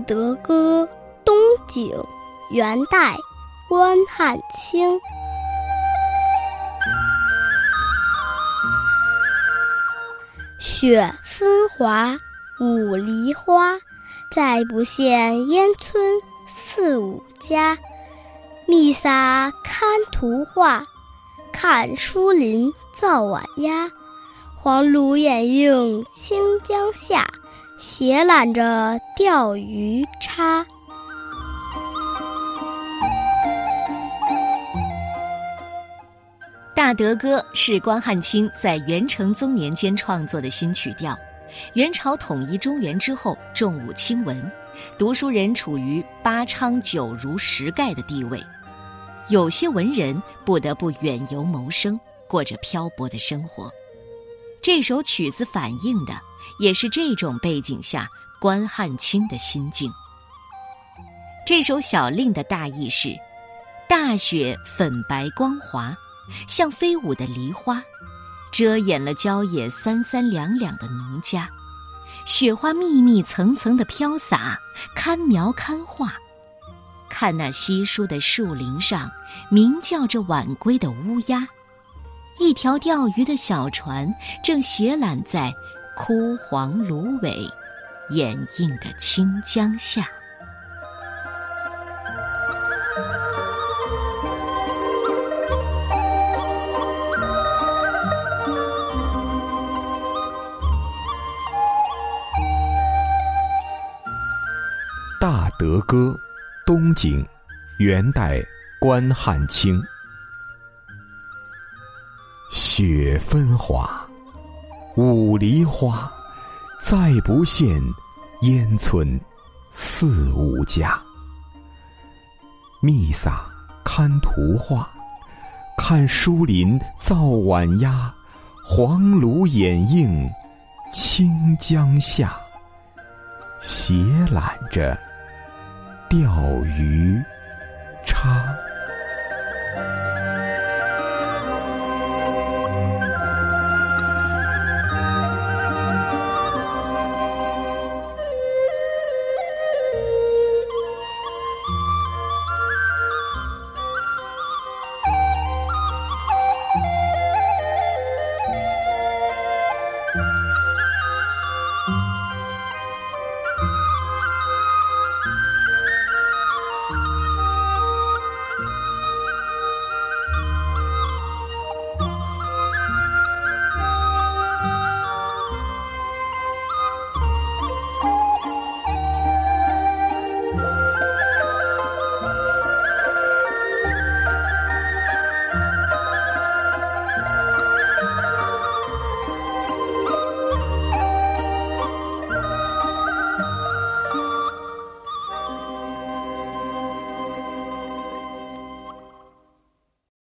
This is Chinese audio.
德歌》东景，元代，关汉卿。雪纷华，五梨花，再不见烟村四五家。密撒看图画，看书林造晚鸦。黄芦掩映清江下，斜揽着钓鱼叉。《大德歌》是关汉卿在元成宗年间创作的新曲调。元朝统一中原之后，重武轻文，读书人处于八昌九儒十丐的地位，有些文人不得不远游谋生，过着漂泊的生活。这首曲子反映的也是这种背景下关汉卿的心境。这首小令的大意是：大雪粉白光滑。像飞舞的梨花，遮掩了郊野三三两两的农家。雪花密密层层的飘洒，堪描堪画。看那稀疏的树林上，鸣叫着晚归的乌鸦。一条钓鱼的小船，正斜揽在枯黄芦苇掩映的清江下。《大德歌》，东景，元代，关汉卿。雪纷华，五梨花，再不见烟村四五家。密撒看图画，看疏林造晚鸦，黄芦掩映清江下，斜揽着。钓鱼叉。